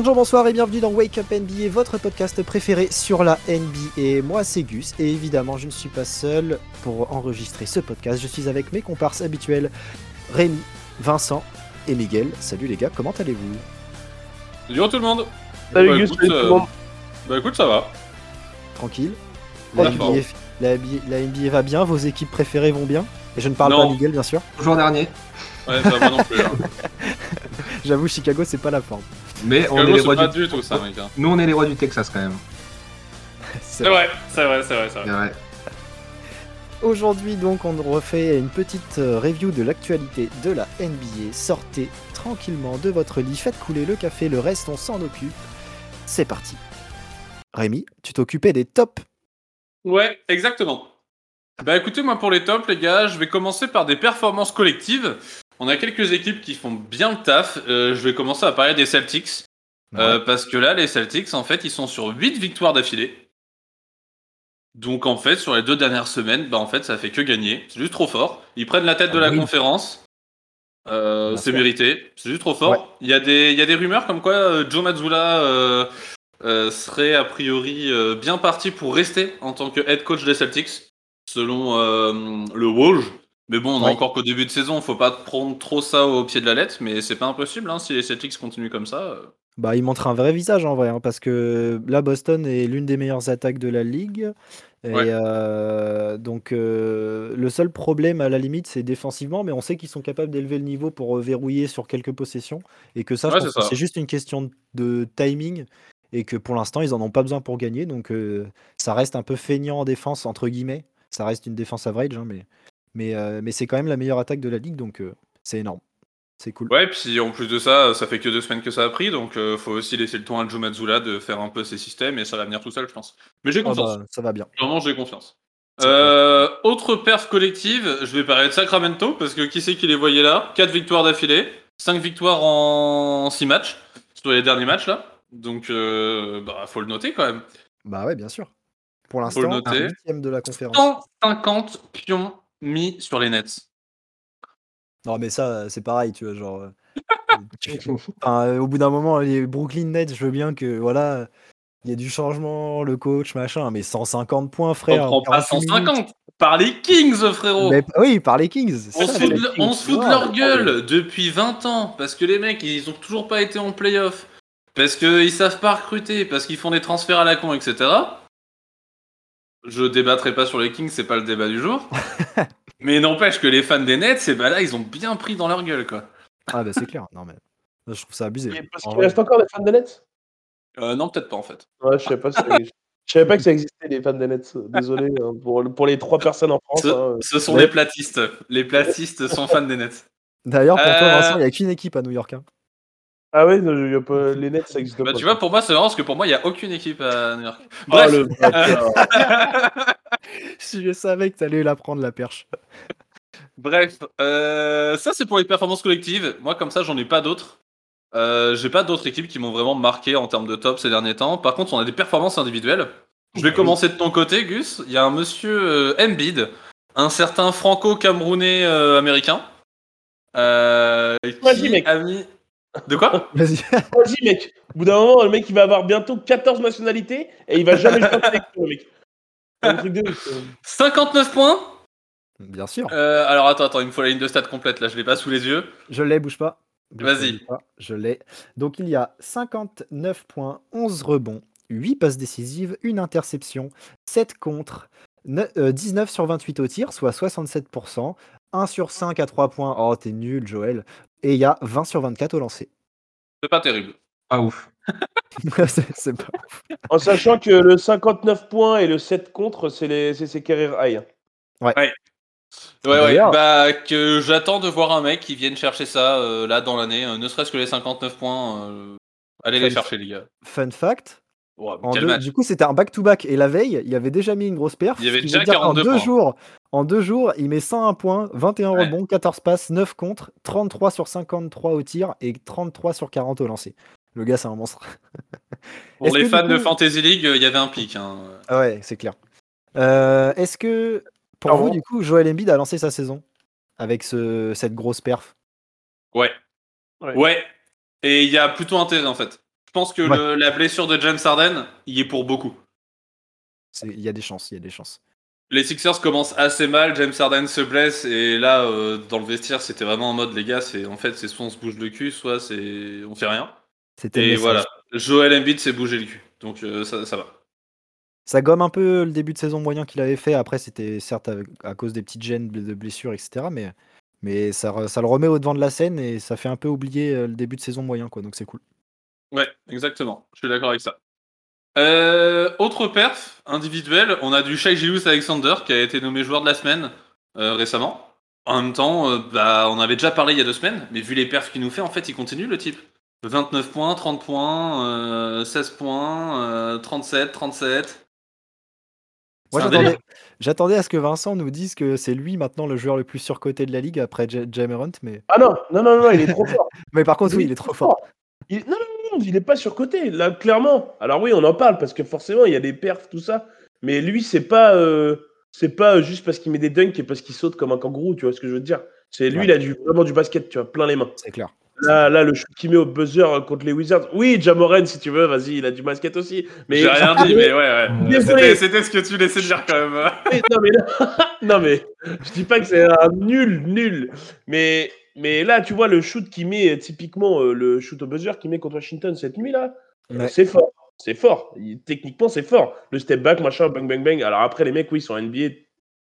Bonjour, bonsoir et bienvenue dans Wake Up NBA, votre podcast préféré sur la NBA. Moi, c'est Gus et évidemment, je ne suis pas seul pour enregistrer ce podcast. Je suis avec mes comparses habituels Rémi, Vincent et Miguel. Salut les gars, comment allez-vous? Salut tout le monde Salut Bah, Gus, écoute, salut tout euh, le monde. Bah écoute, ça va. Tranquille Ouais, la NBA, fort. la, NBA la NBA va bien, vos équipes préférées vont bien? Et je ne parle Non. pas Miguel, bien sûr. Jour dernier. Ouais, ça va non plus. hein. J'avoue, Chicago, c'est pas la forme. Mais on Chicago, est les c'est rois pas du... du tout ça, mec. hein. Nous, on est les rois du Texas quand même. C'est C'est vrai, c'est vrai, c'est vrai, c'est C'est vrai. vrai. Aujourd'hui donc on refait une petite euh, review de l'actualité de la NBA. Sortez tranquillement de votre lit, faites couler le café, le reste on s'en occupe. C'est parti. Rémi, tu t'occupais des tops. Ouais, exactement. Bah écoutez, moi pour les tops, les gars, je vais commencer par des performances collectives. On a quelques équipes qui font bien le taf. Euh, je vais commencer à parler des Celtics. Euh, parce que là, les Celtics, en fait, ils sont sur 8 victoires d'affilée. Donc, en fait, sur les deux dernières semaines, bah, en fait, ça fait que gagner. C'est juste trop fort. Ils prennent la tête de Ah la oui. conférence. Euh, c'est mérité. C'est juste trop fort. Ouais. Il, y a des, il y a des rumeurs comme quoi euh, Joe Mazzulla euh, euh, serait a priori euh, bien parti pour rester en tant que head coach des Celtics, selon euh, le Woj. Mais bon, on Ouais. encore qu'au début de saison. Faut pas prendre trop ça au pied de la lettre. Mais c'est pas impossible hein, si les Celtics continuent comme ça. euh. Bah il montre un vrai visage en vrai, hein, parce que là Boston est l'une des meilleures attaques de la ligue. Et Ouais. euh, donc euh, le seul problème à la limite c'est défensivement, mais on sait qu'ils sont capables d'élever le niveau pour verrouiller sur quelques possessions et que ça, Ouais, c'est juste une question de, de timing et que pour l'instant ils en ont pas besoin pour gagner, donc euh, ça reste un peu feignant en défense entre guillemets. Ça reste une défense average, hein, mais mais euh, mais c'est quand même la meilleure attaque de la ligue, donc euh, c'est énorme, c'est cool. Ouais, puis en plus de ça, ça fait que deux semaines que ça a pris, donc euh, faut aussi laisser le temps à Joe Mazzulla de faire un peu ses systèmes et ça va venir tout seul, je pense. Mais j'ai Ah confiance. bah, ça va bien. Vraiment, j'ai confiance. Euh, autre perf collective, je vais parler de Sacramento parce que qui c'est qui les voyait là? 4 victoires d'affilée, 5 victoires en 6 matchs sur les derniers matchs là. Donc, euh, bah, faut le noter quand même. Bah ouais, bien sûr. Pour l'instant, le un huitième de la conférence. 150 pions mis sur les Nets. Non, mais ça, c'est pareil, tu vois, genre. euh, enfin, euh, au bout d'un moment, les Brooklyn Nets, je veux bien que, voilà, il y a du changement, le coach, machin, mais 150 points, On frère. prend en pas 48 minutes. 150 par les Kings, frérot. Mais- oui, par les Kings. On se fout, de, on se fout de leur gueule depuis 20 ans parce que les mecs ils ont toujours pas été en playoff parce qu'ils savent pas recruter parce qu'ils font des transferts à la con etc. Je débattrai pas sur les Kings, c'est pas le débat du jour. mais n'empêche que les fans des Nets, c'est bah là ils ont bien pris dans leur gueule quoi. Ah, bah c'est clair. Non, mais là, je trouve ça abusé. Et Parce En qu'il vrai. reste encore des fans des Nets? Euh, non peut-être pas en fait. Ouais, je savais pas, si je savais pas que ça existait, les fans des Nets. Désolé hein, pour, pour les trois personnes en France. Ce, hein. ce sont Ouais. des platistes. Les platistes sont fans des Nets. D'ailleurs, pour toi, Euh, Vincent, il n'y a qu'une équipe à New York. hein. Ah ouais, non, y a pas- les Nets, ça existe Bah pas. tu vois pour moi c'est marrant parce que pour moi il y a aucune équipe à New York. Ah, Bref. le bâtard. Je savais que t'allais la prendre, la perche. Bref, euh, ça c'est pour les performances collectives. Moi, comme ça, j'en ai pas d'autres. Euh, J'ai pas d'autres équipes qui m'ont vraiment marqué en termes de top ces derniers temps. Par contre, on a des performances individuelles. Je vais Oui. commencer de ton côté, Gus. Il y a un monsieur euh, Embiid, un certain franco-camerounais euh, américain, euh, Vas-y, qui mec. a mis. De quoi Vas-y. Vas-y, mec. Au bout d'un moment, le mec, il va avoir bientôt 14 nationalités et il va jamais jouer le mec. C'est un truc de ouf. euh. 59 points Bien sûr. Euh, Alors attends, attends, il me faut la ligne de stats complète là, je l'ai pas sous les yeux. Je l'ai, bouge pas. Vas-y. Je l'ai. Donc il y a 59 points, 11 rebonds, 8 passes décisives, une interception, 7 contre, ne- euh, 19 sur 28 au tir, soit 67%, 1 sur 5 à 3 points. Oh, t'es nul, Joël. Et il y a 20 sur 24 au lancer. C'est pas terrible. Pas ouf. c'est c'est pas. En sachant que le 59 points et le 7 contre, c'est les- c'est ses career high. Ouais, ouais, D'ailleurs- bah que j'attends de voir un mec qui vienne chercher ça euh, là dans l'année, euh, ne serait-ce que les 59 points. euh, allez les Fun- chercher, les gars. Fun fact. Wow, en quel deux- match. du coup, c'était un back-to-back. Et la veille, il avait déjà mis une grosse perf. Il y avait déjà veut dire 42 en deux points. jours. En deux jours, il met 101 points, 21 Ouais. rebonds, 14 passes, 9 contre, 33 sur 53 au tir et 33 sur 40 au lancer. Le gars, c'est un monstre. Pour les fans de Fantasy League, euh, il y avait un pic. Hein. Ah ouais, c'est clair. Euh, Est-ce que, pour vous, du coup, Joel Embiid a lancé sa saison avec ce, cette grosse perf? Ouais. Ouais. Ouais. Et il y a plutôt intérêt en fait. Je pense que Ouais. le- la blessure de James Harden y est pour beaucoup. C'est- Il y a des chances, il y a des chances. Les Sixers commencent assez mal, James Harden se blesse et là euh, dans le vestiaire c'était vraiment en mode les gars c'est en fait c'est soit on se bouge le cul soit c'est on fait rien C'était le et voilà Joel Embiid s'est bougé le cul donc euh, ça, ça va. Ça gomme un peu le début de saison moyen qu'il avait fait. Après, c'était certes avec- à cause des petites gènes de blessures, etc. Mais, mais ça, ça le remet au devant de la scène et ça fait un peu oublier euh, le début de saison moyen. Quoi, donc c'est cool. Ouais exactement je suis d'accord avec ça. Euh, autre perf individuel on a du Shai Gilgeous Alexander qui a été nommé joueur de la semaine euh, récemment. En même temps euh, bah, on avait déjà parlé il y a deux semaines mais vu les perfs qu'il nous fait en fait il continue le type. 29 points, 30 points, euh, 16 points, euh, 37, 37. Moi, j'attendais, à ce que Vincent nous dise que c'est lui maintenant le joueur le plus surcoté de la ligue après Ja- Jamerant. Mais, Ah non, non, non, non, il est trop fort. mais par contre, oui, il est trop fort. Il- Non, non, il est pas surcoté, là, clairement. Alors oui, on en parle parce que forcément, il y a des perfs, tout ça. Mais lui, c'est pas, euh, c'est pas juste parce qu'il met des dunks et parce qu'il saute comme un kangourou, tu vois ce que je veux dire. C'est lui, Ouais. il a du, vraiment du basket, tu vois, plein les mains. C'est clair. Là, là, le shoot qu'il met au buzzer euh, contre les Wizards. Oui, Jamoran, si tu veux, vas-y, il a du basket aussi. Mais J'ai rien dit, mais ouais, ouais. Désolé. C'était, c'était ce que tu laissais dire quand même. Non, mais là- non, mais je dis pas que c'est un nul, nul. Mais, mais là, tu vois, le shoot qu'il met, typiquement, euh, le shoot au buzzer qu'il met contre Washington cette nuit-là, Ouais. c'est fort. C'est fort. Il- techniquement, c'est fort. Le step back, machin, bang, bang, bang. Alors après, les mecs, oui, ils sont NBA.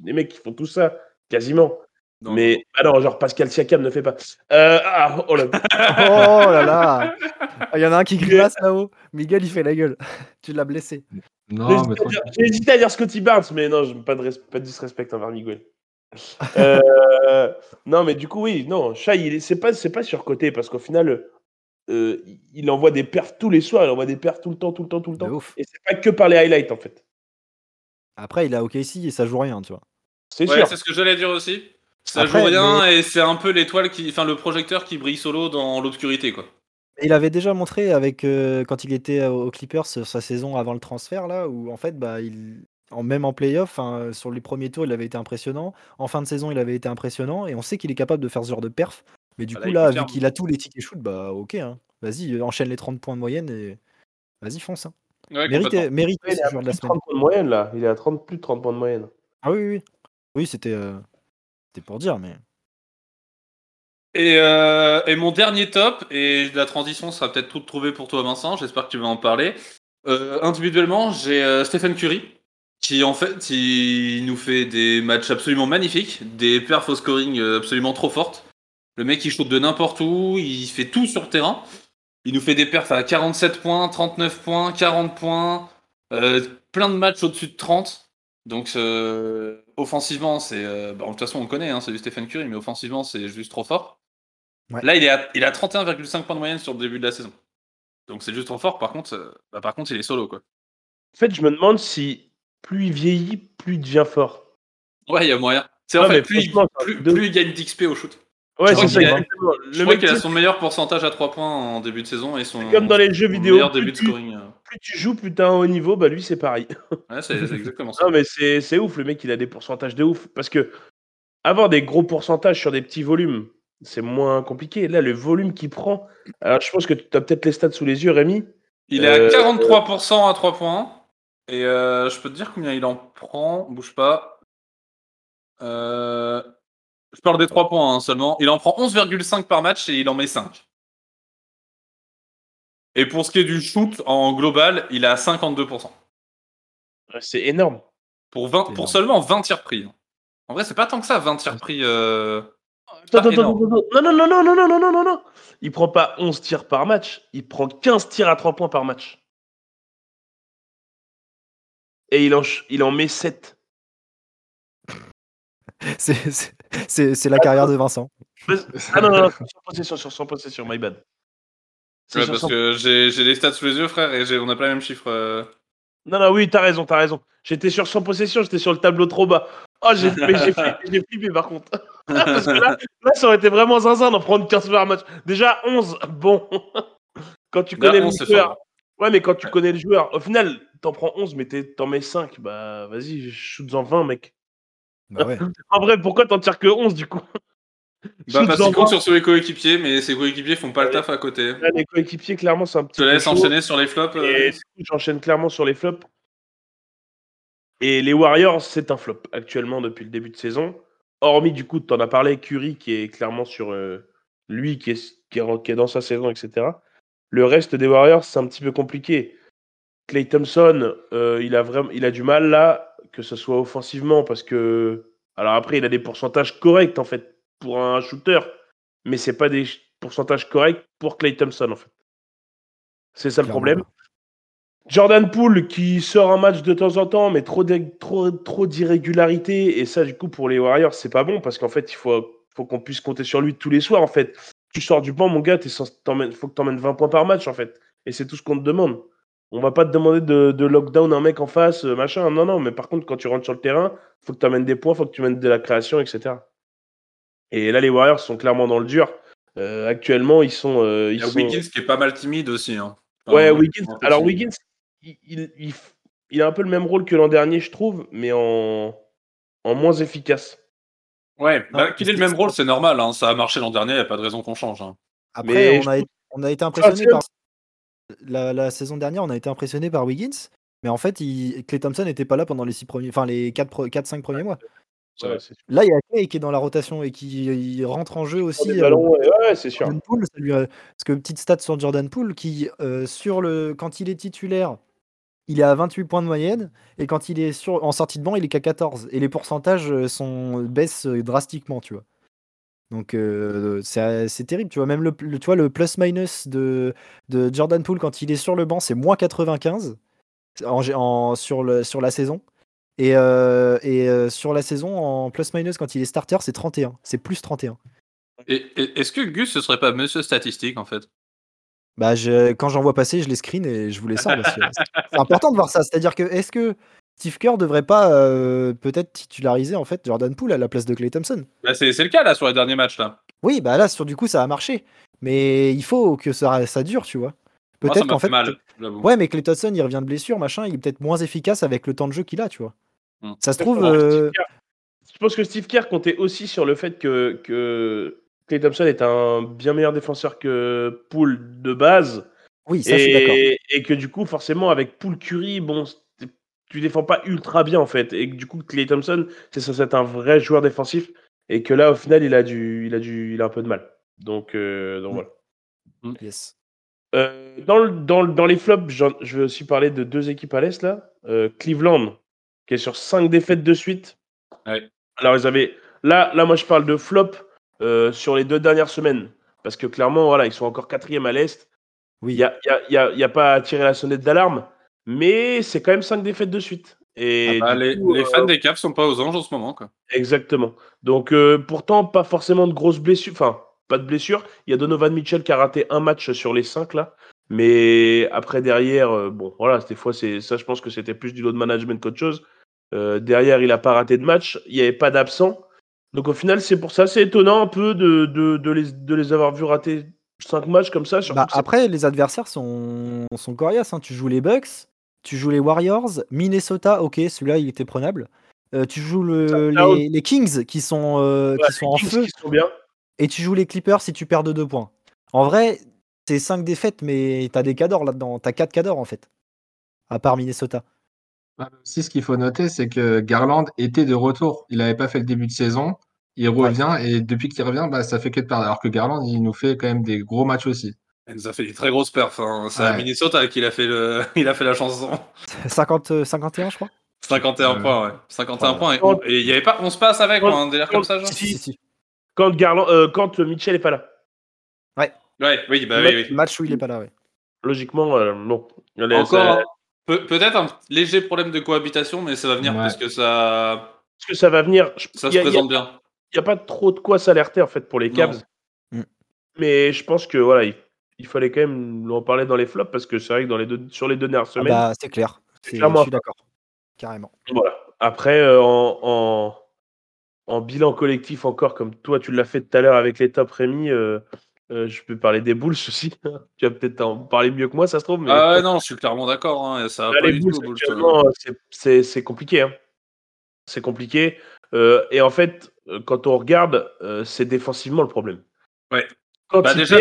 Les mecs qui font tout ça, quasiment. Non. Mais, ah non, genre Pascal Siakam ne fait pas. Euh, ah, oh là. Oh là là Ah, Il y en a un qui grimace là-haut. Miguel, il fait la gueule. tu l'as blessé. J'ai Non, hésité mais à trop- dire- J'ai hésité à dire Scotty Barnes, mais non, je- pas de, pas de disrespect envers Miguel. Euh, non, mais du coup, oui, non, Shai, il est- c'est pas, c'est pas surcoté parce qu'au final, euh, il envoie des perfs tous les soirs, il envoie des perfs tout le temps, tout le temps, tout le De temps. ouf. Et c'est pas que par les highlights en fait. Après, il a OKC et ça joue rien, tu vois. C'est Ouais, sûr. c'est ce que j'allais dire aussi. Ça Après, joue rien et c'est un peu l'étoile qui, enfin le projecteur qui brille solo dans l'obscurité quoi. Il avait déjà montré avec euh, quand il était aux Clippers sa saison avant le transfert là où en fait bah il en même en playoff hein, sur les premiers tours il avait été impressionnant en fin de saison il avait été impressionnant et on sait qu'il est capable de faire ce genre de perf mais du Ah, coup là vu qu'il a tous les tickets shoot bah ok hein. vas-y euh, enchaîne les 30 points de moyenne et vas-y fonce hein. Ouais, mérite mérite Il est ce à joueur de plus la de semaine 30 points de moyenne là. Il est à 30, plus de 30 points de moyenne. ah oui oui oui, c'était euh, c'était pour dire mais Et, euh, et mon dernier top, et la transition sera peut-être toute trouvée pour toi Vincent, j'espère que tu vas en parler. Euh, individuellement, j'ai euh, Stephen Curry, qui en fait, il nous fait des matchs absolument magnifiques, des perfs au scoring euh, absolument trop fortes. Le mec, il shoot de n'importe où, il fait tout sur le terrain. Il nous fait des perfs à 47 points, 39 points, 40 points, euh, plein de matchs au-dessus de 30. Donc euh, offensivement, c'est euh, bah, de toute façon on le connaît, hein, c'est du Stephen Curry, mais offensivement c'est juste trop fort. Ouais. Là il est à, il à 31,5 points de moyenne sur le début de la saison. Donc c'est juste trop fort. Par contre, bah, par contre il est solo quoi. En fait, je me demande si plus il vieillit, plus il devient fort. Ouais, il y a moyen. C'est en fait plus, il- plus, plus gagne d'XP au shoot. Ouais, c'est ça a-. Je Le crois qu'il a son meilleur pourcentage à 3 points en début de saison et son comme dans les jeux vidéo, meilleur plus début de tu- scoring. euh. plus tu joues, plus t'as un haut niveau, bah lui c'est pareil. Ouais, c'est exactement ça. Non, mais c'est ouf, le mec, il a des pourcentages de ouf. Parce que avoir des gros pourcentages sur des petits volumes, c'est moins compliqué. Là, le volume qu'il prend. Alors, je pense que tu as peut-être les stats sous les yeux, Rémi. Il est à Euh, 43% à 3 points. Et euh, je peux te dire combien il en prend. Bouge pas. Euh, Je parle des 3 points hein, seulement. Il en prend 11,5 par match et il en met 5. Et pour ce qui est du shoot en global, il est à 52%. Ouais, C'est énorme. Pour, 20, C'est pour énorme. seulement 20 tirs pris. hein. En vrai, c'est pas tant que ça, 20 tirs pris. euh, Attends, attends, énorme. attends, attends. Non, non, non, non, non, non, non, non, non. Il prend pas 11 tirs par match, il prend 15 tirs à 3 points par match. Et il en, ch- il en met 7. c'est la carrière de Vincent Ah non, non, non, sur 100 possession, sur 100 possession, my bad. C'est ouais, parce 100 que j'ai les stats sous les yeux, frère, et on a pas les mêmes chiffres. euh. Non, non, oui, t'as raison, t'as raison. J'étais sur 100 possession, j'étais sur le tableau trop bas. Oh, j'ai flippé, flippé par contre. Parce que là, là, ça aurait été vraiment zinzin d'en prendre 15 par match. Déjà, 11, bon. quand tu connais 11, le joueur. Ouais, mais quand tu connais le joueur, au final, t'en prends 11, mais t'es- t'en mets 5. Bah, vas-y, shoot-en 20, mec. bah ouais En vrai, pourquoi t'en tires que 11 du coup? Bah, parce qu'il d'envoi. compte sur ses coéquipiers, mais ses coéquipiers font pas le taf à côté. Là, les coéquipiers, clairement, c'est un Je petit te peu laisse chaud. enchaîner sur les flops. euh, j'enchaîne clairement sur les flops. Et les Warriors, c'est un flop actuellement depuis le début de saison. Hormis, du coup, tu en as parlé, Curry, qui est clairement sur euh, lui, qui est, qui, est, qui est dans sa saison, etc. Le reste des Warriors, c'est un petit peu compliqué. Clay Thompson, euh, il, a vraiment, il a du mal là, que ce soit offensivement, parce que. Alors après, il a des pourcentages corrects, en fait, pour un shooter, mais c'est pas des pourcentages corrects pour Clay Thompson, en fait. C'est ça le Clairement. problème. Jordan Poole qui sort un match de temps en temps, mais trop d'irré- trop, trop d'irrégularité. Et ça, du coup, pour les Warriors, c'est pas bon parce qu'en fait, il faut, faut qu'on puisse compter sur lui tous les soirs. En fait, tu sors du banc, mon gars, il faut que tu emmènes 20 points par match, en fait. Et c'est tout ce qu'on te demande. On va pas te demander de, de lockdown un mec en face, euh, machin. Non, non, mais par contre, quand tu rentres sur le terrain, faut que tu amènes des points, faut que tu mènes de la création, etc. Et là, les Warriors sont clairement dans le dur. Euh, actuellement, ils sont. euh, Il y a sont... Wiggins qui est pas mal timide aussi. Hein. Enfin, Ouais, Wiggins. un peu Alors. Wiggins, il, il, il, a un peu le même rôle que l'an dernier, je trouve, mais en, en moins efficace. Ouais, bah, qu'il ait le même rôle, c'est normal. Hein. Ça a marché l'an dernier, il n'y a pas de raison qu'on change. hein. Après, Mais on, je a, on a été impressionné c'est- par. La, la saison dernière, on a été impressionné par Wiggins. Mais en fait, il, Clay Thompson n'était pas là pendant les six premiers, enfin les 4-5 premiers mois. Ouais. Là, il y a Clay qui est dans la rotation et qui il rentre en jeu aussi. Euh, ballons, ouais, ouais, c'est sûr. Jordan Poole, ça lui a- Parce que petite stat sur Jordan Poole, qui euh, sur le quand il est titulaire, il est à 28 points de moyenne, et quand il est sur en sortie de banc, il est qu'à 14. Et les pourcentages euh, sont baissent euh, drastiquement, tu vois. Donc euh, c'est c'est terrible, tu vois. Même le, le- tu vois, le plus-minus de, de Jordan Poole quand il est sur le banc, c'est moins 95 en, en- sur, le, sur la saison. Et, euh, et euh, sur la saison, en plus-minus, quand il est starter, c'est 31. C'est plus 31. Et, et- est-ce que Gus, ce serait pas monsieur statistique en fait? Bah, je, quand j'en vois passer, je les screen et je vous les sors. c'est important de voir ça. C'est-à-dire que est-ce que Steve Kerr devrait pas euh, peut-être titulariser en fait Jordan Poole à la place de Clay Thompson bah, c'est, c'est le cas là sur les derniers matchs là. Oui, bah là, sur du coup, ça a marché. Mais il faut que ça, ça dure, tu vois. Moi, ça Peut-être m'a qu'en fait fait. mal. j'avoue. Ouais, mais Clay Thompson, il revient de blessure, machin, il est peut-être moins efficace avec le temps de jeu qu'il a, tu vois. Hmm. Ça se trouve. Je pense que euh, Steve Kerr- Je pense que Steve Kerr comptait aussi sur le fait que, que Clay Thompson est un bien meilleur défenseur que Poole de base. Oui, ça, je suis d'accord. et, que du coup, forcément, avec Poole Curry, bon, tu défends pas ultra bien en fait. Et que du coup, Clay Thompson, c'est censé être un vrai joueur défensif. Et que là, au final, il a, du, il a, du, il a un peu de mal. Donc, euh, donc Mm. voilà. Yes. Euh, dans, le- dans, le- dans les flops, je vais aussi parler de deux équipes à l'Est là. Euh, Cleveland, qui est sur cinq défaites de suite. Ouais. Alors, ils avaient. Là, là, moi, je parle de flop euh, sur les deux dernières semaines. Parce que clairement, voilà, ils sont encore quatrième à l'Est. Oui. Il n'y a, y a- y a- y a pas à tirer la sonnette d'alarme, mais c'est quand même 5 défaites de suite. Et Ah bah, les, coup, les euh, fans des Caps sont pas aux anges en ce moment quoi. Exactement. Donc, euh, pourtant, pas forcément de grosses blessures. Enfin, pas de blessures. Il y a Donovan Mitchell qui a raté un match sur les 5 là. Mais après, derrière, euh, bon, voilà, des fois, c'est ça, je pense que c'était plus du lot de management qu'autre chose. Euh, derrière, il a pas raté de match. Il n'y avait pas d'absent. Donc, au final, c'est pour ça, c'est étonnant un peu de, de, de les, de les avoir vus rater 5 matchs comme ça. Bah, après, les adversaires sont, sont coriaces. hein. Tu joues les Bucks, tu joues les Warriors, Minnesota, ok, celui-là il était prenable. Euh, tu joues le- les, les Kings qui sont, euh, Ouais, qui sont en Kings feu, qui sont bien. et tu joues les Clippers si tu perds de 2 points. En vrai, c'est 5 défaites, mais t'as des cadors là-dedans. T'as 4 cadors en fait. À part Minnesota. Bah, aussi, ce qu'il faut noter, c'est que Garland était de retour. Il n'avait pas fait le début de saison. Il revient et depuis qu'il revient, bah, ça fait que de perdre. Alors que Garland, il nous fait quand même des gros matchs aussi. Il nous a fait des très grosses perfs. hein. C'est à Ouais. Minnesota qu'il a fait le, il a fait la chanson. 50, euh, 51, je crois. 51 Ouais. points, ouais. 51 Ouais. points. Et- il y avait pas, on se passe avec Ouais. quoi, un délire comme ça, genre Si, si, si. Quand, Garland, euh, quand Mitchell est pas là. Ouais, oui, bah Le oui, oui. Match où il est pas là, ouais. Logiquement, euh, bon. Allez, Encore, peut-être un léger problème de cohabitation, mais ça va venir Ouais. parce que ça, Est-ce que ça va venir Je- ça se a- présente bien. il n'y a, pas trop de quoi s'alerter en fait pour les Non. Cavs. Mm. Mais je pense que voilà, il, il fallait quand même en parler dans les flops parce que c'est vrai que dans les deux, sur les deux dernières Ah semaines, bah, c'est clair. C'est- Je suis d'accord. Carrément. voilà. Après, euh, en, en, en bilan collectif encore, comme toi tu l'as fait tout à l'heure avec les top Rémi, euh, euh, je peux parler des Bulls aussi. tu vas peut-être en parler mieux que moi, ça se trouve. Mais Ah non, je suis clairement d'accord. Hein, ça va Là, pas les du Bulls, tout, Bulls, actuellement, c'est- c'est c'est compliqué. hein. C'est compliqué. Euh, et en fait, quand on regarde, euh, c'est défensivement le problème. Ouais. Quand Bah déjà,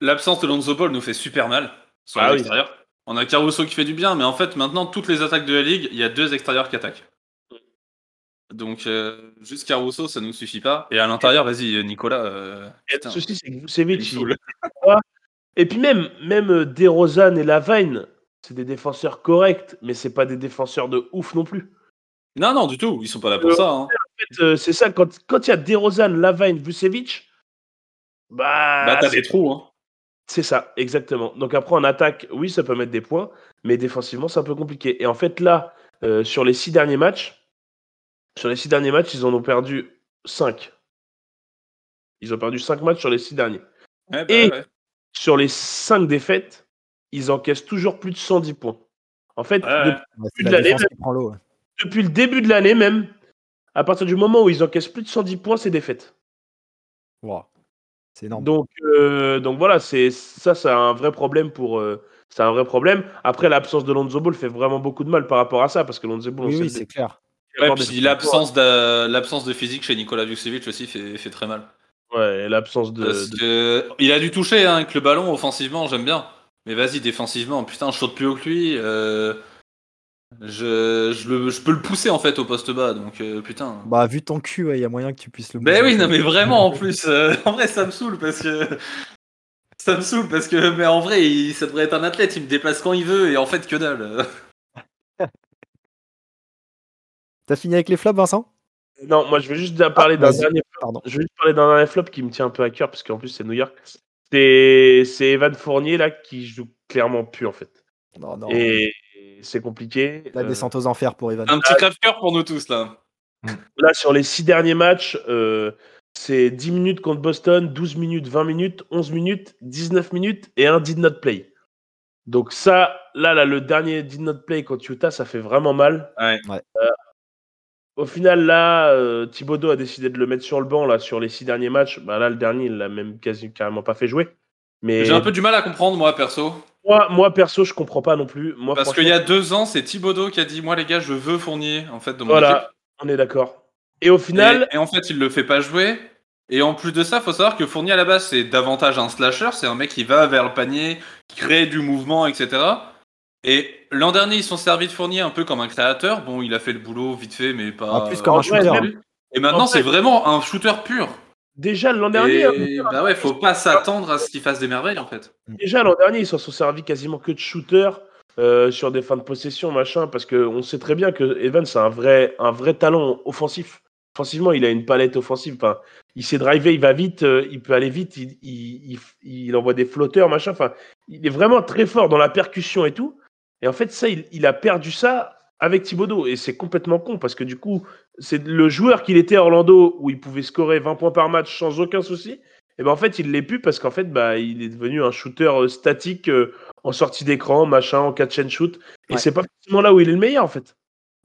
l'absence de Lonzo Ball nous fait super mal sur Ah oui. extérieurs. On a Caruso qui fait du bien, mais en fait, maintenant, toutes les attaques de la ligue, il y a deux extérieurs qui attaquent. Donc, euh, juste Caruso, ça nous suffit pas. Et à l'intérieur, vas-y, Nicolas. euh, putain. le souci, c'est que Vucevic, Il. Et puis même, même euh, DeRozan et Lavine, c'est des défenseurs corrects, mais c'est pas des défenseurs de ouf non plus. Non, non, du tout. Ils sont pas là pour Euh, ça. hein. En fait, c'est ça, quand quand il y a DeRozan, Lavine, Vucevic, bah, Bah, t'as des trous. Hein. C'est ça, exactement. Donc après, en attaque, oui, ça peut mettre des points, mais défensivement, c'est un peu compliqué. Et en fait, là, euh, sur les six derniers matchs, sur les six derniers matchs, ils en ont perdu 5. Ils ont perdu 5 matchs sur les six derniers. Bah, Et- ouais. Sur les 5 défaites, ils encaissent toujours plus de 110 points. En fait, Ouais, Ouais, de la depuis le début de l'année même, à partir du moment où ils encaissent plus de 110 points, c'est défaite. Wow. C'est énorme. Donc, euh, donc voilà, c'est ça, c'est un vrai problème pour. euh, c'est un vrai problème. Après, l'absence de Lonzo Ball fait vraiment beaucoup de mal par rapport à ça, parce que Lonzo Ball, oui, c'est clair. Ouais, puis l'absence de, l'absence de physique chez Nikola Vucevic aussi fait, fait très mal. Ouais, l'absence de. Parce de- que il a dû toucher hein, avec le ballon offensivement, j'aime bien. Mais vas-y, défensivement, putain, je saute plus haut que lui. euh, je, je, le- je peux le pousser en fait au poste bas, donc euh, putain. Bah, vu ton cul, il y a moyen que tu puisses le. Ben bouger. oui, non mais vraiment en plus, euh, en vrai ça me saoule parce que ça me saoule parce que mais en vrai il- ça devrait être un athlète, il me déplace quand il veut et en fait que dalle. T'as fini avec les flops, Vincent? Non, moi, je vais juste parler d'un vas-y. dernier. Pardon. Je vais juste parler d'un dernier flop qui me tient un peu à cœur, parce qu'en plus, c'est New York. C'est c'est Evan Fournier, là, qui joue clairement plus, en fait. Non, non. Et c'est compliqué. La Euh, descente aux enfers pour Evan. Un petit crève-cœur pour nous tous là. Là, sur les six derniers matchs, euh, c'est 10 minutes contre Boston, 12 minutes, 20 minutes, 11 minutes, 19 minutes et un did not play. Donc ça, là, là le dernier did not play contre Utah, ça fait vraiment mal. Ouais. Ouais. Euh, au final, là, euh, Thibodeau a décidé de le mettre sur le banc là, sur les six derniers matchs. Bah, là, le dernier, il l'a même quasi carrément pas fait jouer. Mais J'ai un peu du mal à comprendre moi perso. Moi, moi, perso, je comprends pas non plus. Moi, Parce qu'il y a deux ans, c'est Thibodeau qui a dit Moi les gars, je veux Fournier en fait mon Voilà, équipe. on est d'accord. Et au final, et en fait, il le fait pas jouer. Et en plus de ça, faut savoir que Fournier à la base, c'est davantage un slasher. C'est un mec qui va vers le panier, qui crée du mouvement, etc. Et l'an dernier, ils sont servis de Fournier un peu comme un créateur. Bon, il a fait le boulot vite fait, mais pas. Ah, plus comme un en shooter. même- Et maintenant, En c'est vraiment un shooter pur. Déjà l'an dernier, hein, Et bah ouais, faut pas s'attendre à ce qu'il fasse des merveilles en fait. Déjà l'an dernier, ils s'en sont servis quasiment que de shooters euh, sur des fins de possession, machin, parce qu'on sait très bien que Evans a un vrai, un vrai talent offensif. Offensivement, il a une palette offensive. Enfin, il sait driver, il va vite, euh, il peut aller vite, il, il, il- il envoie des flotteurs, machin. Enfin, il est vraiment très fort dans la percussion et tout. Et en fait, ça, il, il a perdu ça avec Thibodeau. Et c'est complètement con parce que du coup, c'est le joueur qu'il était à Orlando où il pouvait scorer 20 points par match sans aucun souci. Et ben en fait, il l'est plus parce qu'en fait, bah, il est devenu un shooter euh, statique euh, en sortie d'écran, machin, en catch and shoot. Et Ouais. c'est pas forcément là où il est le meilleur en fait.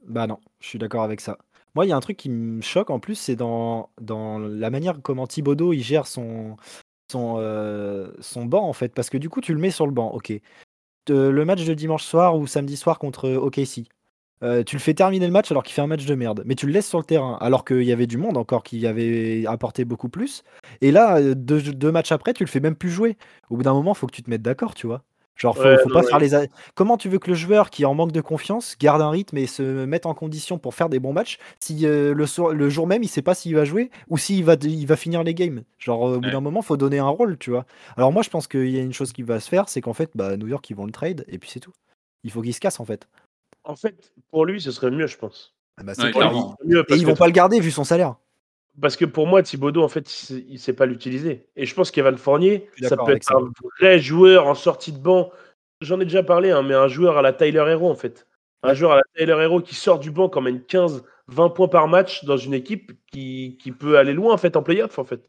Bah non, je suis d'accord avec ça. Moi, il y a un truc qui me choque en plus, c'est dans, dans la manière comment Thibodeau il gère son, son, euh, son banc en fait. Parce que du coup, tu le mets sur le banc, ok. Le match de dimanche soir ou samedi soir contre OKC. Euh, tu le fais terminer le match alors qu'il fait un match de merde, mais tu le laisses sur le terrain alors qu'il y avait du monde encore qui avait apporté beaucoup plus. Et là, euh, deux, deux matchs après, tu le fais même plus jouer. Au bout d'un moment, faut que tu te mettes d'accord, tu vois. Genre, faut, Ouais, faut non, pas ouais. faire les. a- Comment tu veux que le joueur qui est en manque de confiance garde un rythme et se mette en condition pour faire des bons matchs si euh, le, jour même il sait pas s'il va jouer ou s'il va, il va finir les games? Genre, au bout Ouais. d'un moment, faut donner un rôle, tu vois. Alors, moi, je pense qu'il y a une chose qui va se faire, c'est qu'en fait, bah, New York, ils vont le trade et puis c'est tout. Il faut qu'il se casse en fait. En fait, pour lui, ce serait mieux, je pense. Ah bah, Ouais. Mieux Et ils que, vont pas le garder vu son salaire. parce que pour moi, Thibodeau, en fait, il sait, il sait pas l'utiliser. Et je pense qu'Evan Fournier, ça peut être ça. un vrai joueur en sortie de banc. J'en ai déjà parlé, hein, mais un joueur à la Tyler Hero, en fait. Un joueur à la Tyler Hero qui sort du banc quand même 15, 20 points par match dans une équipe qui, qui peut aller loin, en fait, en playoff, en fait.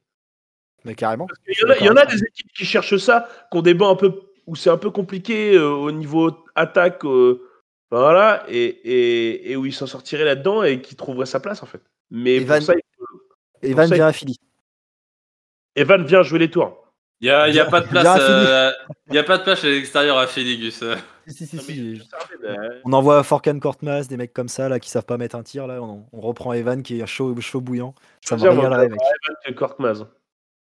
Mais carrément. Il y en a, il y en a des équipes qui cherchent ça, qui ont des bancs un peu où c'est un peu compliqué euh, au niveau attaque, euh, voilà, et, et, et où il s'en sortirait là-dedans et qui trouverait sa place en fait. Mais Evan- pour ça, il faut- Evan ça, vient à Philly. Evan vient jouer les tours. Il y a, y a pas de place, euh, y a pas de place à l'extérieur à Philly, Gus. Si, si, si, Non, mais si, je savais, mais, euh, On envoie Forkan Kortmaz, des mecs comme ça là qui savent pas mettre un tir là. On, on reprend Evan qui est chaud, chaud bouillant. Ça me. Evan.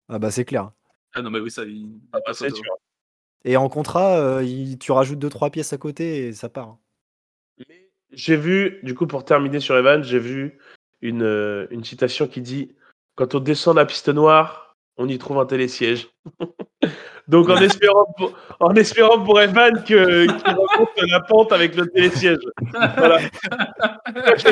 Ah bah c'est clair. Ah non, mais oui, ça, il. Ah, pas. Et en contrat, euh, il- tu rajoutes 2-3 pièces à côté et ça part. J'ai vu, du coup, pour terminer sur Evan, j'ai vu une, euh, une citation qui dit Quand on descend la piste noire, on y trouve un télésiège. Donc, en espérant, pour, en espérant pour Evan que- qu'il remonte la pente avec le télésiège. Voilà.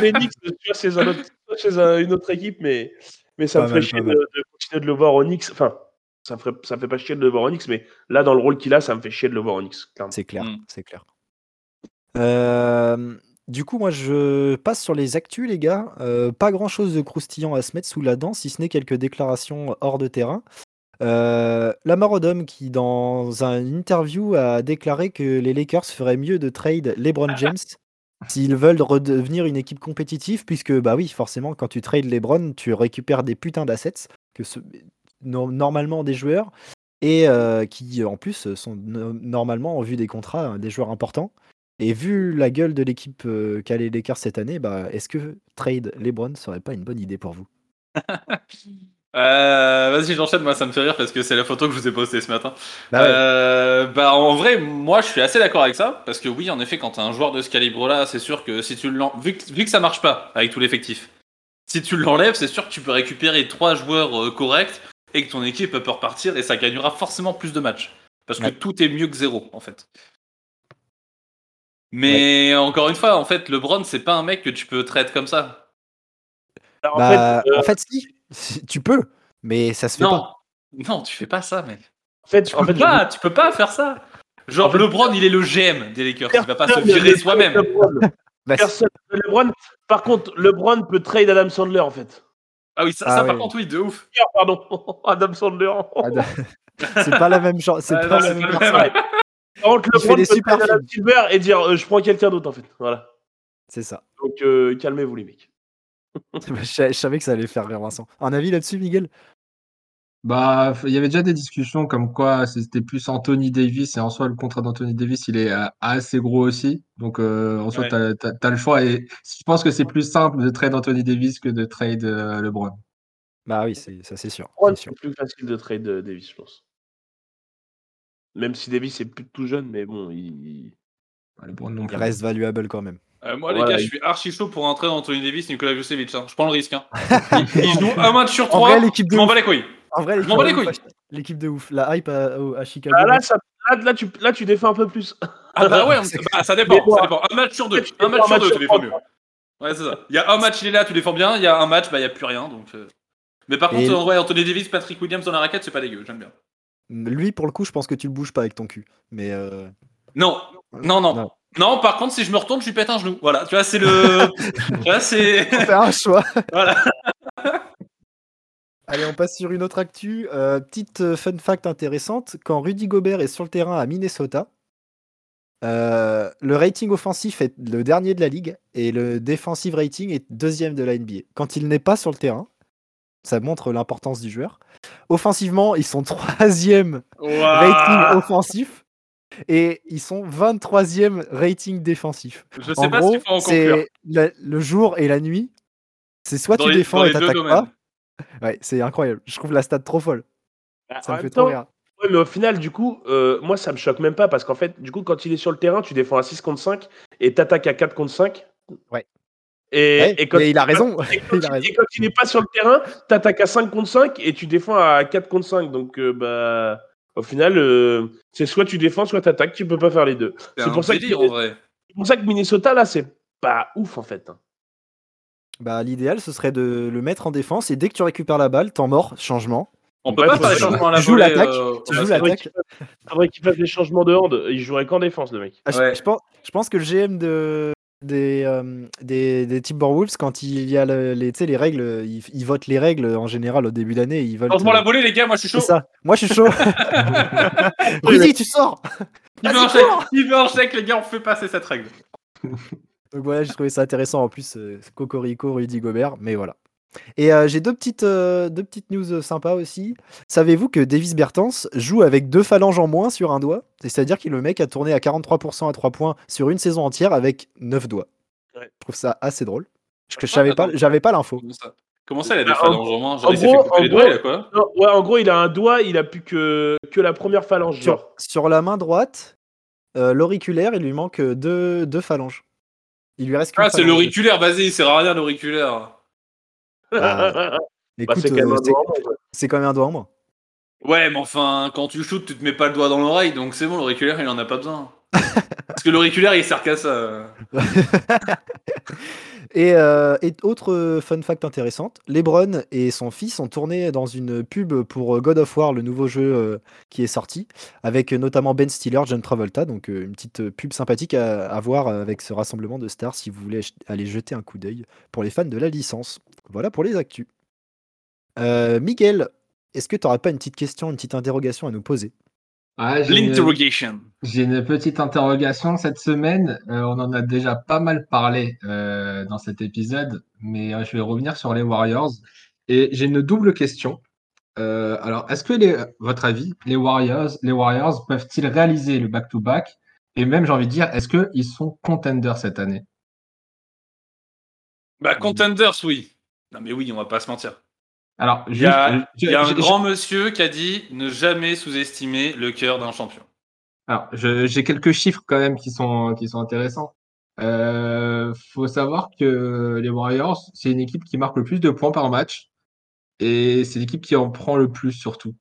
Les Knicks, soit chez, un autre- chez un- une autre équipe, mais, mais ça Pas me ferait chier de, continuer de le voir au Knicks. Enfin, ça me, ferait, ça me fait pas chier de le voir au Knicks, mais là, dans le rôle qu'il a, ça me fait chier de le voir au Knicks. C'est clair, Mm. c'est clair. Euh, du coup, moi, je passe sur les actus, les gars. Euh, pas grand-chose de croustillant à se mettre sous la dent, si ce n'est quelques déclarations hors de terrain. Euh, Lamar Odom, qui dans une interview a déclaré que les Lakers feraient mieux de trade LeBron James s'ils veulent redevenir une équipe compétitive, puisque bah oui, forcément, quand tu trades LeBron, tu récupères des putains d'assets que ce- normalement des joueurs et euh, qui en plus sont no- normalement en vue des contrats euh, des joueurs importants. Et vu la gueule de l'équipe euh, qu'a les Lakers cette année, bah, est-ce que trade LeBron serait pas une bonne idée pour vous? Euh, Vas-y, j'enchaîne, moi ça me fait rire parce que c'est la photo que je vous ai postée ce matin. Bah ouais. Euh, bah en vrai, moi je suis assez d'accord avec ça parce que oui, en effet, quand t'as un joueur de ce calibre-là, c'est sûr que si tu l'en... vu, que, vu que ça marche pas avec tout l'effectif, si tu l'enlèves, c'est sûr que tu peux récupérer trois joueurs euh, corrects et que ton équipe peut repartir et ça gagnera forcément plus de matchs parce que Ouais. tout est mieux que zéro en fait. Mais encore une fois, en fait, LeBron, c'est pas un mec que tu peux traiter comme ça. Alors, en Bah, fait, euh, en fait, si, tu peux, mais ça se fait Non, pas. non, tu fais pas ça, mec. en fait, Tu en peux fait, je- pas, tu peux pas faire ça. Genre En fait- LeBron, il est le GM des Lakers, il va pas se virer soi-même. Bah, Personne ne veut LeBron. Par contre, LeBron peut trade Adam Sandler en fait. Ah oui, ça, Ah ça, oui. par contre, oui, de ouf. Pardon, Adam Sandler. Ah, c'est pas la même chose. C'est Ouais, pas non, la même. Fait LeBron des peut super Adam films. Silver et dire euh, je prends quelqu'un d'autre en fait. Voilà. C'est ça. Donc euh, calmez-vous les mecs. je, je savais que ça allait faire rire Vincent. Un avis là-dessus, Miguel? Bah, il y avait déjà des discussions comme quoi c'était plus Anthony Davis et en soi le contrat d'Anthony Davis il est euh, assez gros aussi. Donc euh, en soi Ouais. t'as, t'as- t'as le choix et je pense que c'est plus simple de trade Anthony Davis que de trade euh, LeBron. Bah oui, c'est ça, c'est sûr. C'est sûr. c'est plus facile de trade euh, Davis, je pense. Même si Davis est plus tout jeune, mais bon, il. Non reste valuable quand même. Euh, moi, les gars, il- je suis archi chaud pour entrer dans Anthony Davis, Nicolas Vucevic. hein. Je prends le risque. Hein. Il, il joue un match sur En trois. vrai, l'équipe de je m'en ouf. bats les couilles. En vrai, Je m'en bats les l'équipe de couilles. ouf, L'équipe de ouf. La hype à, au- à Chicago. Ah, là, ça- là, là, tu, là, tu défends un peu plus. Ah bah ouais, bah, ça dépend, ça dépend. Un match sur deux. Un match un sur match deux, sur tu défends mieux. Ouais, c'est ça. Il y a un match, il est là, tu défends bien. Il y a un match, bah, il n'y a plus rien. Donc, euh. Mais par Et- contre, en vrai, Anthony Davis, Patrick Williams dans la raquette, c'est pas dégueu. J'aime bien. Lui, pour le coup, je pense que tu le bouges pas avec ton cul. Mais euh, Non, non, non. Non. Non. par contre, si je me retourne, je lui pète un genou. Voilà, tu vois, c'est le. tu vois, c'est. un choix. Voilà. Allez, on passe sur une autre actu. Euh, petite euh, fun fact intéressante. Quand Rudy Gobert est sur le terrain à Minnesota, euh, le rating offensif est le dernier de la ligue et le defensive rating est deuxième de la NBA. Quand il n'est pas sur le terrain, ça montre l'importance du joueur. Offensivement, ils sont troisième rating offensif et ils sont 23e rating défensif. Je sais En pas gros, s'il faut en conclure. c'est la- le jour et la nuit. C'est soit Dans tu les- défends et t'attaques pas. Ouais, c'est incroyable. Je trouve la stat trop folle. Ah, Ça me fait même trop temps, rire. ouais, mais au final, du coup, euh, moi, ça me choque même pas parce qu'en fait, du coup, quand il est sur le terrain, tu défends à 6 contre 5 et t'attaques à 4 contre 5. Ouais. Et, Ouais, et quand, mais il a raison. et quand il il- il n'est pas sur le terrain, t'attaques à 5 contre 5 et tu défends à 4 contre 5. Donc, euh, bah, au final, euh, c'est soit tu défends, soit t'attaques. Tu peux pas faire les deux. C'est C'est pour, ça que, en vrai. c'est pour ça que Minnesota, là, c'est pas ouf en fait. Bah, l'idéal, ce serait de le mettre en défense et dès que tu récupères la balle, temps mort, changement. On peut Ouais, pas faire les jouer- changements à la tu volée. l'attaque, euh, tu basket. l'attaque. Faudrait qu'il fasse des changements de hand. Il jouerait qu'en défense, le mec. Ah, je pense, je pense que le GM de, des, euh, des, des Timberwolves, quand il y a le- les, tu sais, les règles, ils, ils votent les règles en général au début d'année. Ils veulent. À la volée, les gars, moi je suis chaud. ça. Moi, je suis chaud. Rudy, tu sors. Il veut un chèque, il veut un chèque, les gars, on fait passer cette règle. Donc voilà, j'ai trouvé ça intéressant. En plus, euh, Cocorico, Rudy Gobert. Mais voilà. Et euh, j'ai deux petites, euh, deux petites news euh, sympas aussi. Savez-vous que Davis Bertens joue avec deux phalanges en moins sur un doigt? C'est-à-dire que le mec a tourné à 43% à 3 points sur une saison entière avec 9 doigts. Ouais. Je trouve ça assez drôle. Je, je Ah, savais pas, j'avais pas l'info. Comment ça? Comment ça, il a des Bah, en- phalanges en moins? Genre, en il s'est gros- fait couper en les doigts, gros- il a quoi? Non, ouais, en gros, il a un doigt, il a plus que, que la première phalange, Sur, la main droite, euh, l'auriculaire, il lui manque deux, deux phalanges. Il lui reste Ah, c'est l'auriculaire, vas-y, il sert à rien l'auriculaire. Écoute, Bah, c'est quand même euh, un doigt en moins, quoi. c'est quand même un doigt en moins. Ouais, mais enfin, quand tu shootes, tu te mets pas le doigt dans l'oreille, donc c'est bon, l'auriculaire, il en a pas besoin. Parce que l'auriculaire, il sert euh, et autre euh, fun fact intéressante, LeBron et son fils ont tourné dans une pub pour euh, God of War, le nouveau jeu qui est sorti, avec notamment Ben Stiller, John Travolta, donc une petite pub sympathique à, voir avec ce rassemblement de stars si vous voulez aller jeter un coup d'œil pour les fans de la licence. Voilà pour les actus. Miguel, est-ce que tu n'aurais pas une petite question, une petite interrogation à nous poser? Ouais, j'ai une- L'interrogation. J'ai une petite interrogation cette semaine. Euh, on en a déjà pas mal parlé euh, dans cet épisode, mais euh, je vais revenir sur les Warriors. Et j'ai une double question. Alors, est-ce que, les, votre avis, les Warriors, les Warriors peuvent-ils réaliser le back-to-back? Et même, j'ai envie de dire, est-ce qu'ils sont contenders cette année? Bah, Contenders, oui. Non, mais oui, on va pas se mentir. Alors, Il y a, y un je- grand monsieur qui a dit ne jamais sous-estimer le cœur d'un champion. Alors, j'ai quelques chiffres quand même qui sont, qui sont intéressants. Euh, faut savoir que les Warriors, c'est une équipe qui marque le plus de points par match et c'est l'équipe qui en prend le plus surtout.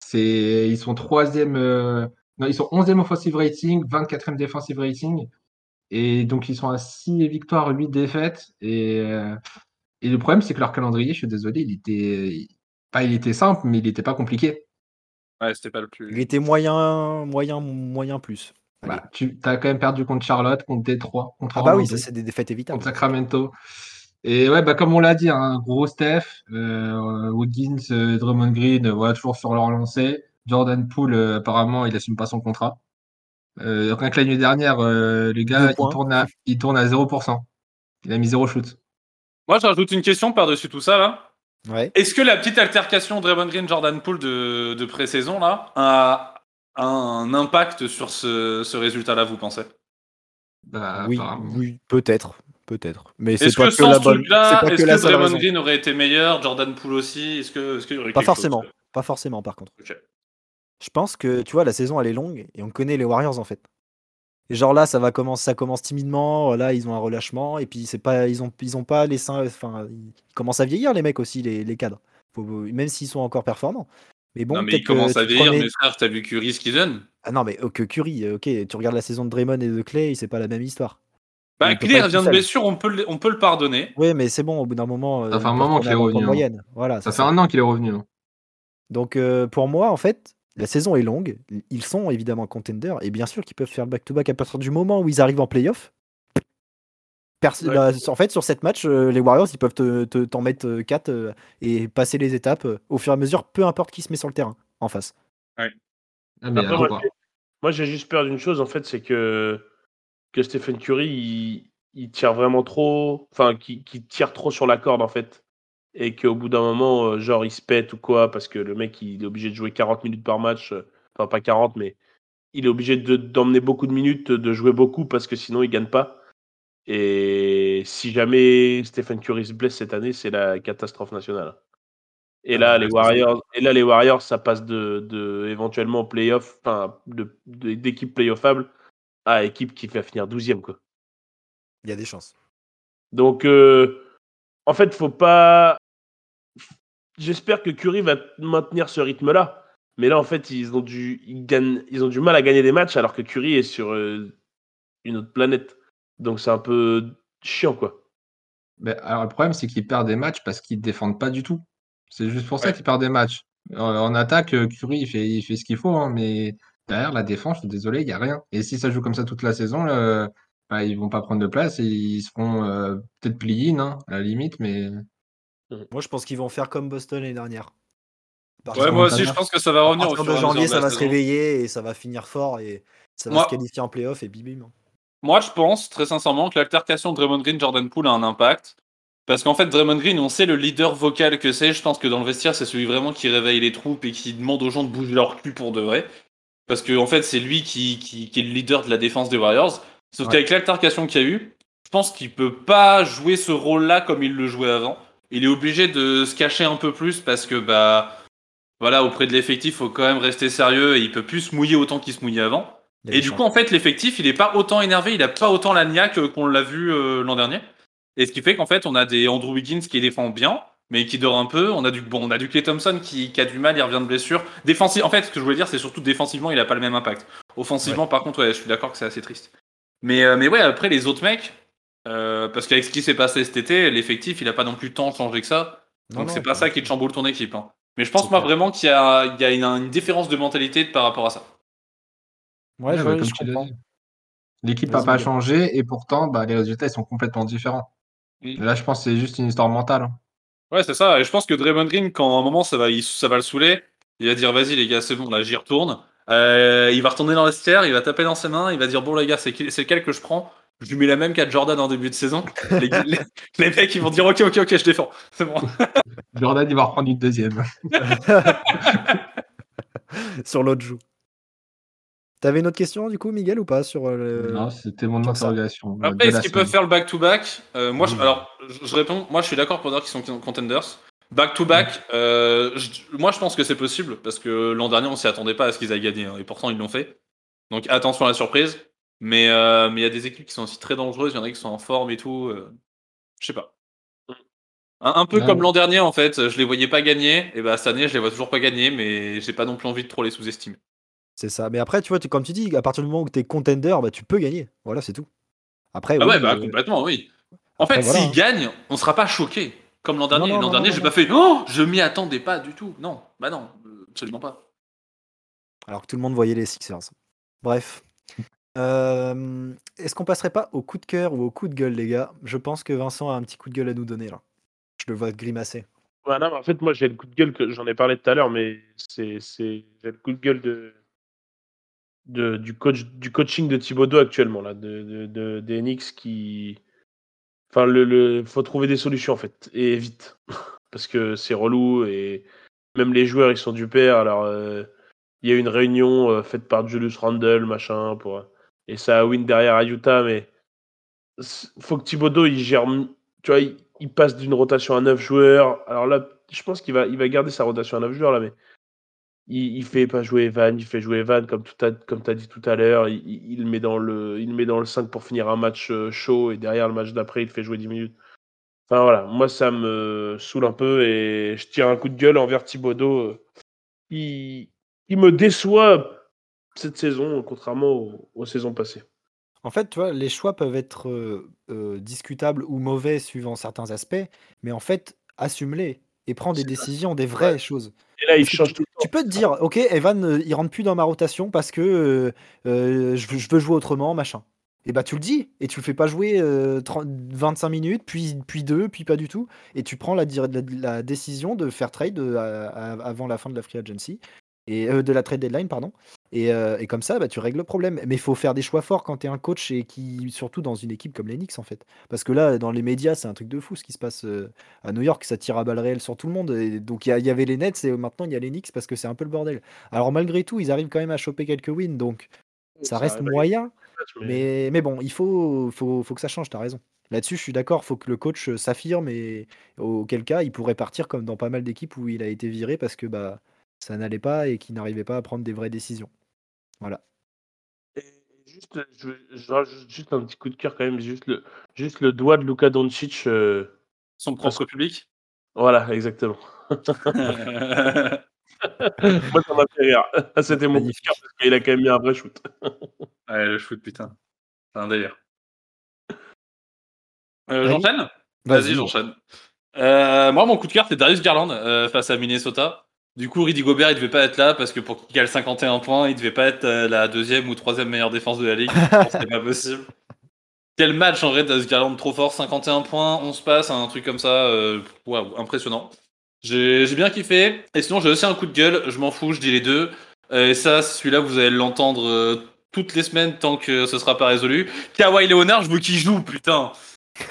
C'est, ils sont troisième, euh, non, ils sont 11e offensive rating, 24e defensive rating et donc ils sont à 6 victoires, 8 défaites et, euh, et le problème c'est que leur calendrier, je suis désolé, il était, pas il était simple, mais il n'était pas compliqué. Ouais, c'était pas le Il plus. était moyen, moyen, moyen plus. Bah, tu as quand même perdu contre Charlotte, contre Détroit, contre ah bah oui, Orlando, c'est des défaites évitables. contre Sacramento. Et ouais, bah, comme on l'a dit, un gros Steph, euh, Wiggins, euh, Drummond Green, euh, voilà, toujours sur leur lancée. Jordan Poole, euh, apparemment, il assume pas son contrat. Euh, rien que la nuit dernière, euh, le gars, il tourne, à, il tourne à 0%. Il a mis zéro shoot. Moi, je rajoute une question par-dessus tout ça, là. Ouais. Est-ce que la petite altercation Draymond Green Jordan Poole de, de pré-saison là a, un impact sur ce, ce résultat-là, vous pensez? Bah, oui, peut-être, peut-être. Mais c'est Est-ce pas que que, sans la ce bonne. est-ce que que, Draymond raison. Green aurait été meilleur, Jordan Poole aussi? Est-ce que, est-ce qu'il y aurait Pas chose forcément, pas forcément par contre. Je pense que tu vois la saison elle est longue et on connaît les Warriors en fait. Et genre là ça va commencer, ça commence timidement. Là ils ont un relâchement et puis c'est pas, ils ont, ils ont pas les seins. Enfin ils commencent à vieillir les mecs aussi les, les cadres. Faut- même s'ils sont encore performants. Mais bon non, mais peut-être il commence que à vieillir, prenais- mais frère, t'as vu Curry ce qu'il donne Ah non mais oh, que Curry, ok, tu regardes la saison de Draymond et de Clay, c'est pas la même histoire. Bah, Clay revient de blessure, on peut, le- on peut le pardonner. Oui mais c'est bon au bout d'un moment. Ça euh, fait un ils moment qu'il est revenu, hein. moyenne. Voilà. Ça c'est fait un an qu'il est revenu. hein. Donc euh, pour moi, en fait, la saison est longue. Ils sont évidemment contenders et bien sûr qu'ils peuvent faire le back-to-back à partir du moment où ils arrivent en playoff. Pers- Ouais. bah, en fait, sur cette match, euh, les Warriors, ils peuvent te- te- t'en mettre 4 et passer les étapes euh, au fur et à mesure, peu importe qui se met sur le terrain en face. Ah, mais Après, à moi, j'ai- moi, j'ai juste peur d'une chose, en fait, c'est que, que Stephen Curry, il, il tire vraiment trop, enfin, qu'il tire trop sur la corde, en fait. Et qu'au bout d'un moment, euh, genre, il se pète ou quoi, parce que le mec, il est obligé de jouer 40 minutes par match. euh, Enfin, pas 40, mais il est obligé de- d'emmener beaucoup de minutes, de jouer beaucoup, parce que sinon, il gagne pas. Et si jamais Stephen Curry se blesse cette année, c'est la catastrophe nationale. Et Ah là, bah, les Warriors, et là, les Warriors, ça passe de, de éventuellement playoff, enfin, d'équipe playoffable à équipe qui va finir 12e, quoi. Il y a des chances. Donc, euh, en fait, faut pas. J'espère que Curry va maintenir ce rythme-là. Mais là, en fait, ils ont, du, ils, gagnent, ils ont du mal à gagner des matchs alors que Curry est sur euh, une autre planète. Donc, c'est un peu chiant, quoi. Mais alors, le problème, c'est qu'ils perdent des matchs parce qu'ils ne défendent pas du tout. C'est juste pour ça qu'ils perdent des matchs. En, en attaque, euh, Curry, il fait, il fait ce qu'il faut, hein, mais derrière, la défense, je suis désolé, il n'y a rien. Et si ça joue comme ça toute la saison, bah, ils vont pas prendre de place et ils seront euh, peut-être play-in, hein, à la limite, mais Moi, je pense qu'ils vont faire comme Boston l'année dernière. Ouais, moi aussi, je pense que ça va revenir au de janvier, ça va se réveiller et ça va finir fort et ça va Moi- se qualifier en playoff et bim bim. Moi, je pense très sincèrement que l'altercation de Draymond Green Jordan Poole a un impact. Parce qu'en fait, Draymond Green, on sait le leader vocal que c'est. Je pense que dans le vestiaire, c'est celui vraiment qui réveille les troupes et qui demande aux gens de bouger leur cul pour de vrai. Parce que en fait, c'est lui qui, qui, qui est le leader de la défense des Warriors. Sauf Ouais. qu'avec l'altercation qu'il y a eu, je pense qu'il peut pas jouer ce rôle-là comme il le jouait avant. Il est obligé de se cacher un peu plus parce que bah voilà, auprès de l'effectif, faut quand même rester sérieux et il peut plus se mouiller autant qu'il se mouillait avant. Et du coup, en fait, l'effectif, il est pas autant énervé, il a pas autant la niaque qu'on l'a vu euh, l'an dernier. Et ce qui fait qu'en fait, on a des Andrew Wiggins qui défend bien, mais qui dort un peu. On a du bon, on a du Clay Thompson qui, qui a du mal, il revient de blessure. Défensif, en fait, ce que je voulais dire, c'est surtout défensivement, il a pas le même impact. Offensivement, par contre, ouais, je suis d'accord que c'est assez triste. Mais, euh, mais ouais, après les autres mecs, euh, parce qu'avec ce qui s'est passé cet été, l'effectif, il a pas non plus tant changé que ça. Donc c'est pas ça qui te chamboule ton équipe. hein. Mais je pense moi clair. vraiment qu'il y a, il y a une, une différence de mentalité par rapport à ça. Ouais, je, bah, je tu l'as comprends. L'équipe n'a pas changé et pourtant, bah, les résultats ils sont complètement différents. Là, je pense que c'est juste une histoire mentale. hein. Ouais, c'est ça. Et je pense que Draymond Green, quand à un moment ça va, il- ça va le saouler, il va dire vas-y les gars, c'est bon, là j'y retourne. Euh, il va retourner dans le vestiaire, il va taper dans ses mains, il va dire bon les gars, c'est c'est lequel que je prends? Je lui mets la même qu'à Jordan en début de saison. Les, les- les mecs ils vont dire ok ok ok je défends, c'est bon. Jordan, il va reprendre une deuxième. sur l'autre joue. T'avais une autre question du coup, Miguel, ou pas sur euh, le... Non, c'était mon interrogation. euh, Après est-ce qu'ils peuvent faire le back to back Euh, Moi je, alors je, je réponds, moi je suis d'accord pour dire qu'ils sont contenders. Back to back, euh, je- moi je pense que c'est possible parce que l'an dernier on s'y attendait pas à ce qu'ils aient gagné hein, et pourtant ils l'ont fait. Donc attention à la surprise. Mais euh, mais il y a des équipes qui sont aussi très dangereuses, il y en a qui sont en forme et tout. euh, je sais pas. Un, un peu Ouais. comme l'an dernier en fait, je les voyais pas gagner et bah cette année je les vois toujours pas gagner, mais j'ai pas non plus envie de trop les sous-estimer. C'est ça. Mais après, tu vois, tu- comme tu dis, à partir du moment où tu es contender, bah, tu peux gagner. Voilà, c'est tout. Après, Ah oui, ouais bah euh, complètement oui. En après, fait voilà, s'ils hein. gagnent, on sera pas choqué comme l'an dernier. non, L'an non, dernier non, j'ai non. pas fait oh je m'y attendais pas du tout. Non bah non euh, absolument pas. alors que tout le monde voyait les Sixers. Bref. Euh, Est-ce qu'on passerait pas au coup de cœur ou au coup de gueule, les gars? Je pense que Vincent a un petit coup de gueule à nous donner là. Je le vois grimacer. Ouais, non, en fait, moi, j'ai le coup de gueule que j'en ai parlé tout à l'heure, mais c'est, le coup de gueule de, du, coach, du coaching de Thibodeau actuellement, là, de, de, qui. Enfin, le, le, faut trouver des solutions, en fait, et vite. Parce que c'est relou, et même les joueurs, ils sont du père. Alors, euh, il y a une réunion euh, faite par Julius Randle, machin, pour, et ça a win derrière à Utah, mais faut que Thibodeau, il gère. Tu vois, il, passe d'une rotation à 9 joueurs. Alors là, je pense qu'il va, il va garder sa rotation à 9 joueurs, là, mais il, il fait pas jouer Evan, il fait jouer Evan, comme tu comme as dit tout à l'heure. Il, met dans le, il met dans le 5 pour finir un match euh, chaud, et derrière le match d'après, il fait jouer 10 minutes. Enfin voilà, moi, ça me saoule un peu, et je tire un coup de gueule envers Thibodeau. euh, il me déçoit cette saison, contrairement aux- aux saisons passées. En fait, tu vois, les choix peuvent être euh, euh, discutables ou mauvais suivant certains aspects, mais en fait, assume-les et prends des ça. décisions, des vraies choses. Et là, il change tu, tout tu peux te dire, ok, Evan, euh, il rentre plus dans ma rotation parce que euh, je, veux, je veux jouer autrement, machin. Et bah tu le dis, et tu le fais pas jouer euh, 30 25 minutes, puis, puis deux, puis pas du tout, et tu prends la, dir- la- la décision de faire trade à- à- avant la fin de la free agency, et euh, de la trade deadline, pardon. Et, euh, et comme ça, bah, tu règles le problème. Mais il faut faire des choix forts quand tu es un coach et qui, surtout dans une équipe comme les Knicks, en fait. Parce que là, dans les médias, c'est un truc de fou ce qui se passe euh, à New York. Ça tire à balles réelles sur tout le monde. Et donc il y, avait les Nets et maintenant il y a les Knicks parce que c'est un peu le bordel. Alors malgré tout, ils arrivent quand même à choper quelques wins. Donc ça reste moyen. mais- Mais, mais bon, il faut, faut, faut que ça change, t'as raison. Là-dessus, je suis d'accord, faut que le coach euh, s'affirme et auquel cas, il pourrait partir comme dans pas mal d'équipes où il a été viré parce que bah, ça n'allait pas et qu'il n'arrivait pas à prendre des vraies décisions. Voilà. Et juste, je, je rajoute juste un petit coup de cœur quand même, juste le, juste le doigt de Luka Doncic. euh, Son propre public. Voilà, exactement. Moi, ça m'a fait rire. C'était mon coup de cœur parce qu'il a quand même mis un vrai shoot. Ouais, le shoot, putain. C'est un délire. Euh, Vas-y. j'enchaîne? Vas-y, j'enchaîne. Euh, moi, mon coup de cœur, c'est Darius Garland euh, face à Minnesota. Du coup, Rudy Gobert, il devait pas être là parce que pour qu'il cale 51 points, il devait pas être euh, la deuxième ou troisième meilleure défense de la ligue. C'était pas possible. Quel match en vrai, Darius Garland trop fort, 51 points, 11 passes, un truc comme ça. euh, Waouh, impressionnant. J'ai bien kiffé. Et sinon, j'ai aussi un coup de gueule, je m'en fous, je dis les deux. Et ça, celui-là, vous allez l'entendre euh, toutes les semaines tant que ce sera pas résolu. Kawhi Leonard, je veux qu'il joue, putain.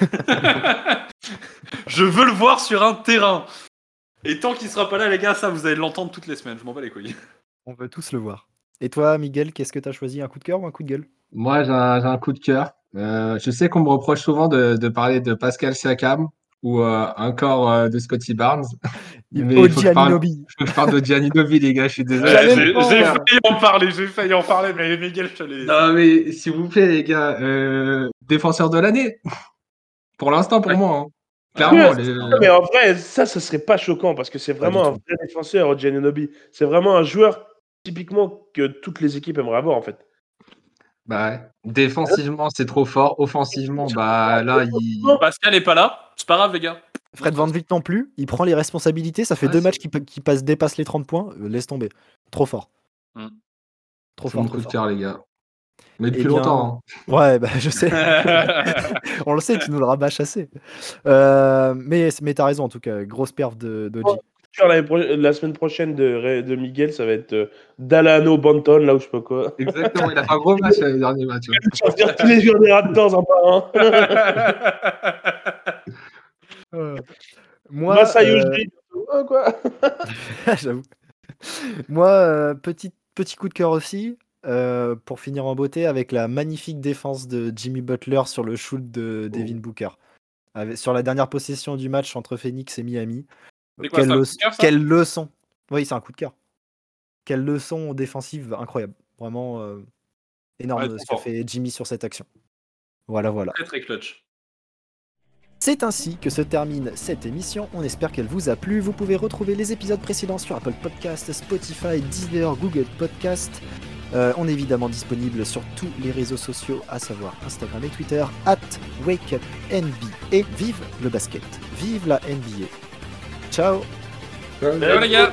je veux le voir sur un terrain. Et tant qu'il sera pas là, les gars, ça vous allez l'entendre toutes les semaines. Je m'en bats les couilles. On veut tous le voir. Et toi, Miguel, qu'est-ce que tu as choisi? Un coup de cœur ou un coup de gueule? Moi, j'ai un, coup de cœur. Euh, je sais qu'on me reproche souvent de, de parler de Pascal Siakam ou euh, encore euh, de Scotty Barnes. Mais il faut que je parle, je parle de Gianinobi, les gars, je suis désolé. J'ai failli en parler, j'ai failli en parler, mais Miguel, je te l'ai Non, mais s'il vous plaît, les gars, euh, défenseur de l'année. Pour l'instant, pour Ouais. moi. hein. Clairement. Ouais, les- Non, mais en vrai, ça, ce serait pas choquant parce que c'est vraiment un vrai défenseur, Giannobi. C'est vraiment un joueur typiquement que toutes les équipes aimeraient avoir en fait. Bah, ouais. défensivement, c'est trop fort. Offensivement, bah là, il. Pascal est pas là, c'est pas grave, les gars. Fred Van Vliet non plus. Il prend les responsabilités. Ça fait Ouais, deux matchs qui, pa- qui passent, dépassent les 30 points. Euh, laisse tomber. Trop fort. Hmm. Trop fort. trop coup de les gars. Mais Eh depuis bien, longtemps. hein. Ouais, bah, je sais. On le sait, tu nous le rabâches assez. Euh, mais mais t'as raison, en tout cas. Grosse perf de d'Oji. Sur La, semaine prochaine de, de Miguel, ça va être euh, Dalano Banton, là où je sais pas quoi. Exactement, il a fait un gros match euh, le dernier match. ouais. Sortir tous les joueurs des Raptors un par un. Euh, moi, euh, oh, quoi. J'avoue. Moi, euh, petit, petit coup de cœur aussi, euh, pour finir en beauté, avec la magnifique défense de Jimmy Butler sur le shoot de Devin Booker. Avec- sur la dernière possession du match entre Phoenix et Miami. Quoi, quelle, leçon- de cœur, ça quelle leçon Oui, c'est un coup de cœur. Quelle leçon défensive incroyable. Vraiment euh, énorme Ouais, ce qu'a fait Jimmy sur cette action. Voilà, voilà. Très très clutch. C'est ainsi que se termine cette émission. On espère qu'elle vous a plu. Vous pouvez retrouver les épisodes précédents sur Apple Podcast, Spotify, Deezer, Google Podcast. Euh, on est évidemment disponible sur tous les réseaux sociaux, à savoir Instagram et Twitter, at WakeUpNBA. Vive le basket, vive la NBA. Ciao Ciao les gars